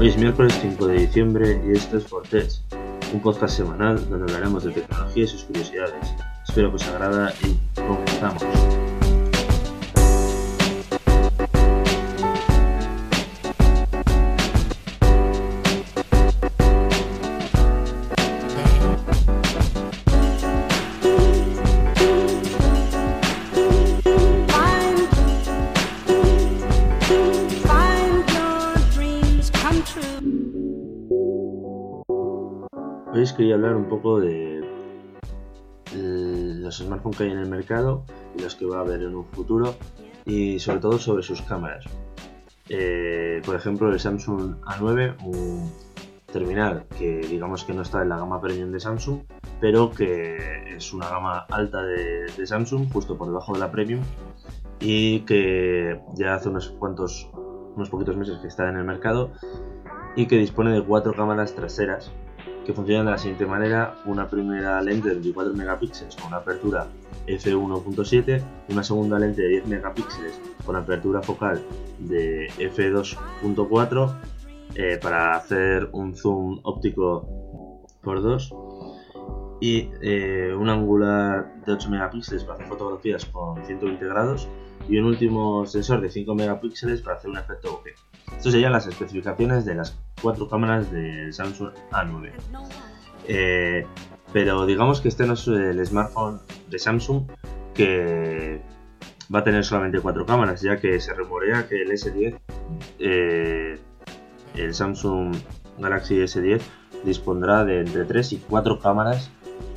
Hoy es miércoles 5 de diciembre y esto es Fortech, un podcast semanal donde hablaremos de tecnología y sus curiosidades. Espero que os agrada y comenzamos. Quería hablar un poco de eh, los smartphones que hay en el mercado y los que va a haber en un futuro y sobre todo sobre sus cámaras. Eh, por ejemplo, el Samsung A9, un terminal que digamos que no está en la gama premium de Samsung, pero que es una gama alta de, de Samsung, justo por debajo de la premium, y que ya hace unos cuantos, unos poquitos meses que está en el mercado y que dispone de cuatro cámaras traseras que funcionan de la siguiente manera: una primera lente de 24 megapíxeles con una apertura f1.7, una segunda lente de 10 megapíxeles con apertura focal de f2.4 eh, para hacer un zoom óptico por 2 y eh, un angular de 8 megapíxeles para hacer fotografías con 120 grados y un último sensor de 5 megapíxeles para hacer un efecto bokeh. Estas serían las especificaciones de las cuatro cámaras del Samsung A9. Eh, pero digamos que este no es el smartphone de Samsung que va a tener solamente cuatro cámaras, ya que se rumorea que el S10, eh, el Samsung Galaxy S10, dispondrá de entre 3 y 4 cámaras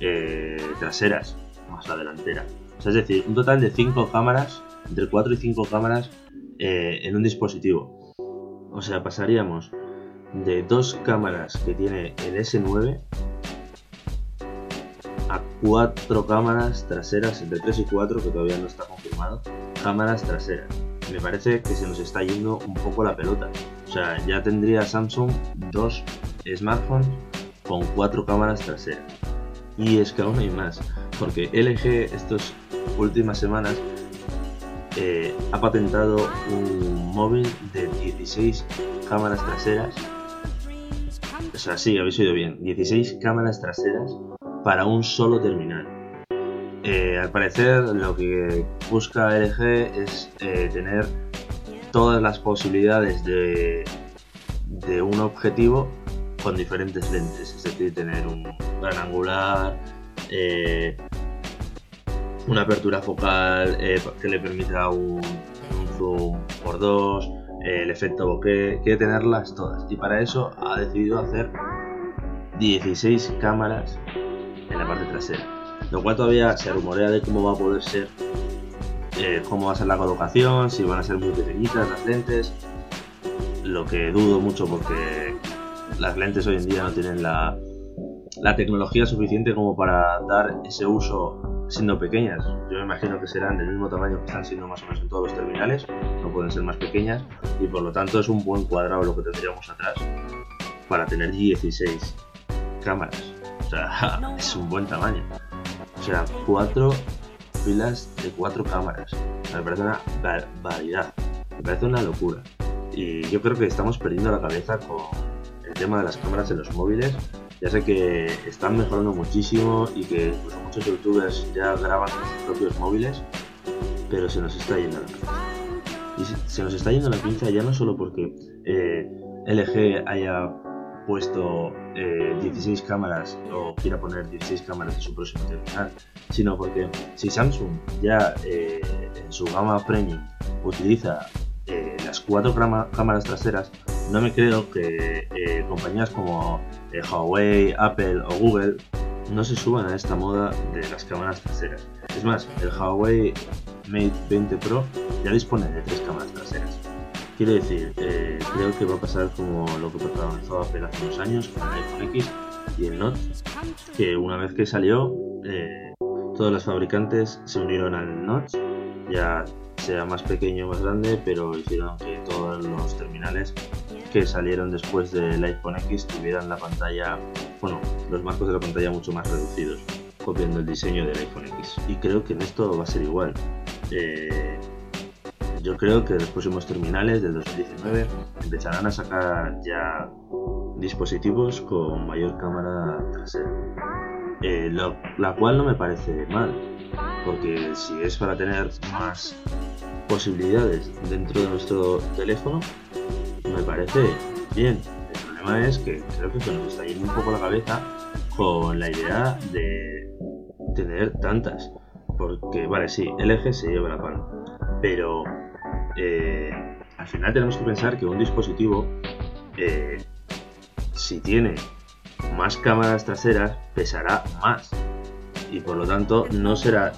eh, traseras, más la delantera. Es decir, un total de 5 cámaras, entre 4 y 5 cámaras en un dispositivo. O sea, pasaríamos de dos cámaras que tiene el S9 a cuatro cámaras traseras, entre 3 y 4, que todavía no está confirmado, cámaras traseras. Me parece que se nos está yendo un poco la pelota. O sea, ya tendría Samsung dos smartphones con cuatro cámaras traseras. Y es que aún hay más, porque LG estas últimas semanas eh, ha patentado un móvil de 16 cámaras traseras. O sea, sí, habéis oído bien, 16 cámaras traseras para un solo terminal. Eh, al parecer lo que busca LG es eh, tener todas las posibilidades de, de un objetivo con diferentes lentes, es decir, tener un gran angular, eh, una apertura focal que le permita un, un zoom por dos, el efecto quiere tenerlas todas. Y para eso ha decidido hacer 16 cámaras en la parte trasera, lo cual todavía se rumorea de cómo va a poder ser, eh, cómo va a ser la colocación, si van a ser muy pequeñitas las lentes, lo que dudo mucho porque las lentes hoy en día no tienen la, la tecnología suficiente como para dar ese uso siendo pequeñas. Yo me imagino que serán del mismo tamaño que están siendo más o menos en todos los terminales, no pueden ser más pequeñas y por lo tanto es un buen cuadrado lo que tendríamos atrás para tener 16 cámaras. O sea, es un buen tamaño. O sea, cuatro filas de cuatro cámaras. Me parece una barbaridad. Me parece una locura. Y yo creo que estamos perdiendo la cabeza con el tema de las cámaras en los móviles. Ya sé que están mejorando muchísimo y que incluso muchos youtubers ya graban con sus propios móviles, pero se nos está yendo la pinza. Y se- nos está yendo la pinza ya no solo porque eh, LG haya puesto eh, 16 cámaras o quiera poner 16 cámaras en su próximo terminal, sino porque si Samsung ya eh, en su gama premium utiliza eh, las cuatro cámaras traseras, no me creo que eh, compañías como eh, Huawei, Apple o Google no se suban a esta moda de las cámaras traseras. Es más, el Huawei Mate 20 Pro ya dispone de tres cámaras traseras. Quiero decir, eh, creo que va a pasar como lo que protagonizó Apple hace unos años con el iPhone X y el Note, que una vez que salió, todos los fabricantes se unieron al Note, ya sea más pequeño o más grande, pero hicieron que todos los terminales que salieron después del iPhone X tuvieran la pantalla, bueno, los marcos de la pantalla mucho más reducidos, copiando el diseño del iPhone X. Y creo que en esto va a ser igual. Eh, yo creo que los próximos terminales del 2019 empezarán a sacar ya dispositivos con mayor cámara trasera. Eh, la cual no me parece mal, porque si es para tener más posibilidades dentro de nuestro teléfono, me parece bien. El problema es que creo que se nos está yendo un poco la cabeza con la idea de tener tantas. Porque, vale, sí, LG se lleva la palma, pero eh, al final tenemos que pensar que un dispositivo, eh, si tiene más cámaras traseras, pesará más. Y por lo tanto no será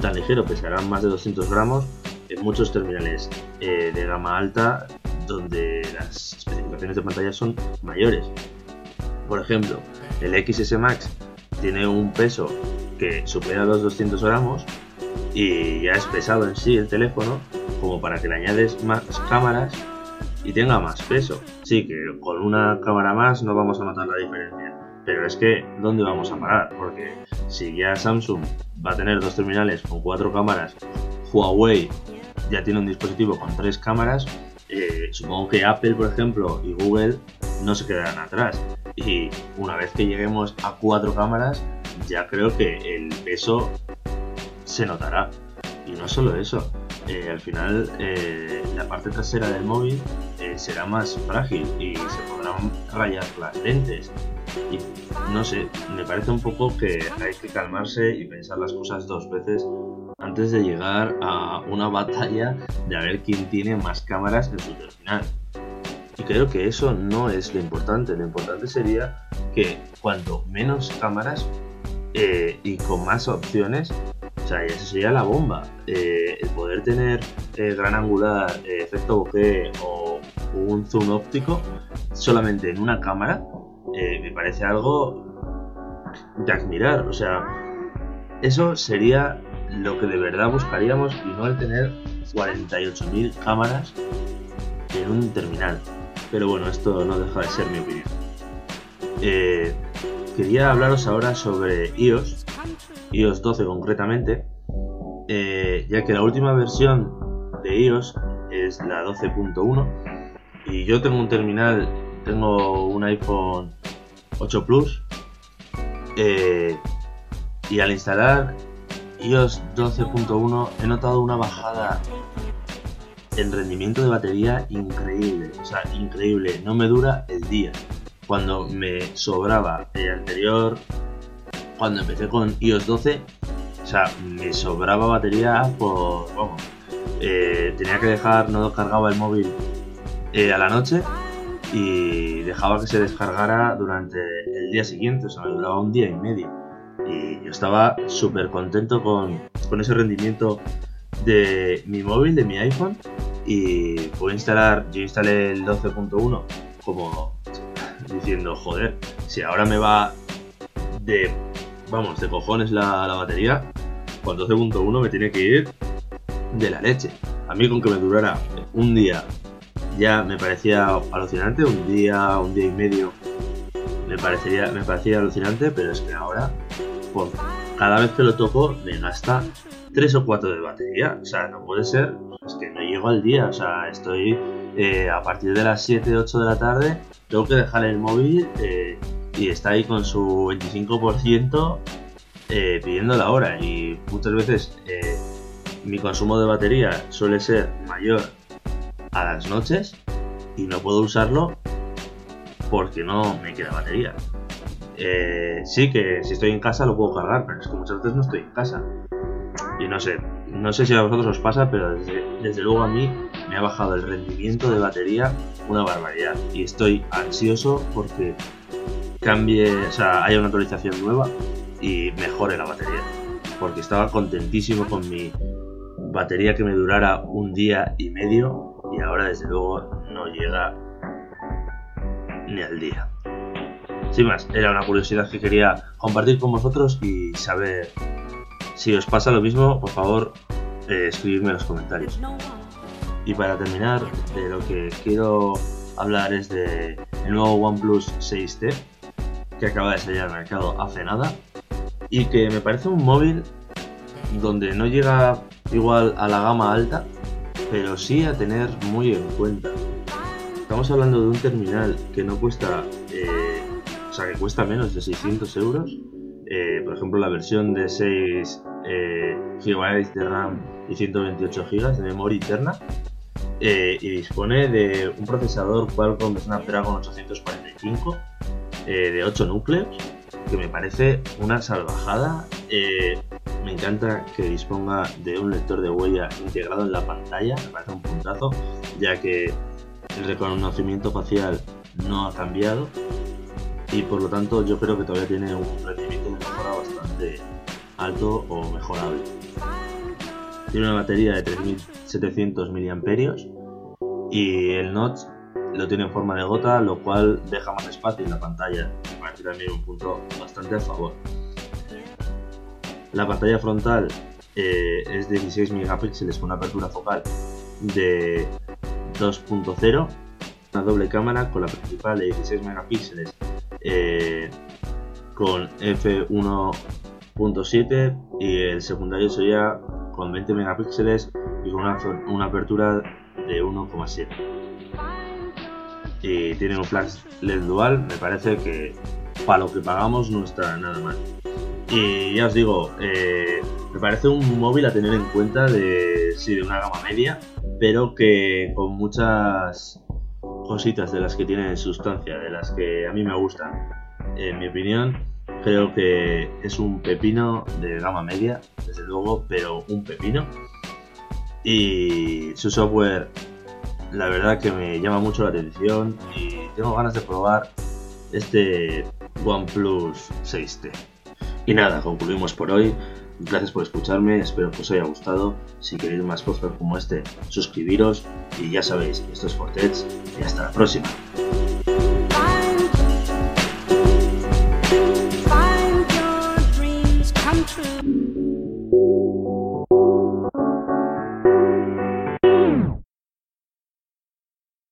tan ligero, pesará más de 200 gramos en muchos terminales eh, de gama alta donde las especificaciones de pantalla son mayores. Por ejemplo, el XS Max tiene un peso que supera los 200 gramos y ya es pesado en sí el teléfono como para que le añades más cámaras y tenga más peso. Sí, que con una cámara más no vamos a notar la diferencia. Pero es que, ¿dónde vamos a parar? Porque si ya Samsung va a tener dos terminales con cuatro cámaras, Huawei ya tiene un dispositivo con tres cámaras, eh, supongo que Apple, por ejemplo, y Google no se quedarán atrás. Y una vez que lleguemos a cuatro cámaras, ya creo que el peso se notará. Y no solo eso, eh, al final eh, la parte trasera del móvil será más frágil y se podrán rayar las lentes. Y no sé, me parece un poco que hay que calmarse y pensar las cosas dos veces antes de llegar a una batalla de a ver quién tiene más cámaras en su terminal. Y creo que eso no es lo importante, lo importante sería que cuanto menos cámaras eh, y con más opciones, o sea, eso sería la bomba. Eh, el poder tener eh, gran angular, eh, efecto bokeh o un zoom óptico solamente en una cámara, eh, me parece algo de admirar. O sea, eso sería lo que de verdad buscaríamos y no el tener 48.000 cámaras en un terminal. Pero bueno, esto no deja de ser mi opinión. Eh, quería hablaros ahora sobre iOS, iOS 12 concretamente, eh, ya que la última versión de iOS es la 12.1 y yo tengo un terminal, tengo un iPhone 8 Plus eh, y al instalar iOS 12.1 he notado una bajada en rendimiento de batería increíble, o sea, increíble, no me dura el día. Cuando me sobraba el anterior, cuando empecé con iOS 12, o sea, me sobraba batería por, vamos, eh, tenía que dejar, no cargaba el móvil eh, a la noche y dejaba que se descargara durante el día siguiente, o sea, me duraba un día y medio. Y yo estaba súper contento con, con ese rendimiento de mi móvil, de mi iPhone, y pude instalar, yo instalé el 12.1 como diciendo, joder, si ahora me va de, vamos, de cojones la, la batería, con 12.1 me tiene que ir de la leche. A mí con que me durara un día ya me parecía alucinante, un día, un día y medio me parecería, me parecía alucinante, pero es que ahora, por cada vez que lo toco, me gasta 3 o 4 de batería. O sea, no puede ser, es que no llego al día. O sea, estoy eh, a partir de las 7, 8 de la tarde, tengo que dejar el móvil eh, y está ahí con su 25% eh, pidiendo la hora. Y muchas veces eh, mi consumo de batería suele ser mayor a las noches y no puedo usarlo porque no me queda batería. Eh, sí que si estoy en casa lo puedo cargar, pero es que muchas veces no estoy en casa. Y no sé, no sé si a vosotros os pasa, pero desde, desde luego a mí me ha bajado el rendimiento de batería una barbaridad. Y estoy ansioso porque cambie, o sea, haya una actualización nueva y mejore la batería. Porque estaba contentísimo con mi batería que me durara un día y medio y ahora desde luego no llega ni al día. Sin más, era una curiosidad que quería compartir con vosotros y saber si os pasa lo mismo, por favor, eh, escribidme en los comentarios. Y para terminar, de lo que quiero hablar es de el nuevo OnePlus 6T, que acaba de salir al mercado hace nada, y que me parece un móvil donde no llega igual a la gama alta, pero sí a tener muy en cuenta. Estamos hablando de un terminal que no cuesta, eh, o sea, que cuesta menos de 600 euros. Eh, por ejemplo, la versión de 6 eh, GB de RAM y 128 GB de memoria interna. y dispone de un procesador Qualcomm Snapdragon 845 de 8 núcleos, que me parece una salvajada. Me encanta que disponga de un lector de huella integrado en la pantalla, me parece un puntazo, ya que el reconocimiento facial no ha cambiado y por lo tanto yo creo que todavía tiene un rendimiento de mejora bastante alto o mejorable. Tiene una batería de 3700 mAh y el notch lo tiene en forma de gota, lo cual deja más espacio en la pantalla. Me parece también un punto bastante a favor. La pantalla frontal eh, es de 16 megapíxeles con una apertura focal de 2.0, una doble cámara con la principal de 16 megapíxeles eh, con f1.7 y el secundario sería con 20 megapíxeles y con una, apertura de 1.7 y tiene un flash LED dual, me parece que para lo que pagamos no está nada mal. Y ya os digo, eh, me parece un móvil a tener en cuenta de, sí, de una gama media, pero que con muchas cositas de las que tiene sustancia, de las que a mí me gustan. En mi opinión, creo que es un pepino de gama media, desde luego, pero un pepino. Y su software, la verdad que me llama mucho la atención y tengo ganas de probar este OnePlus 6T. Y nada, concluimos por hoy. Gracias por escucharme, espero que os haya gustado. Si queréis más podcasts como este, suscribiros y ya sabéis, esto es Fortets y hasta la próxima.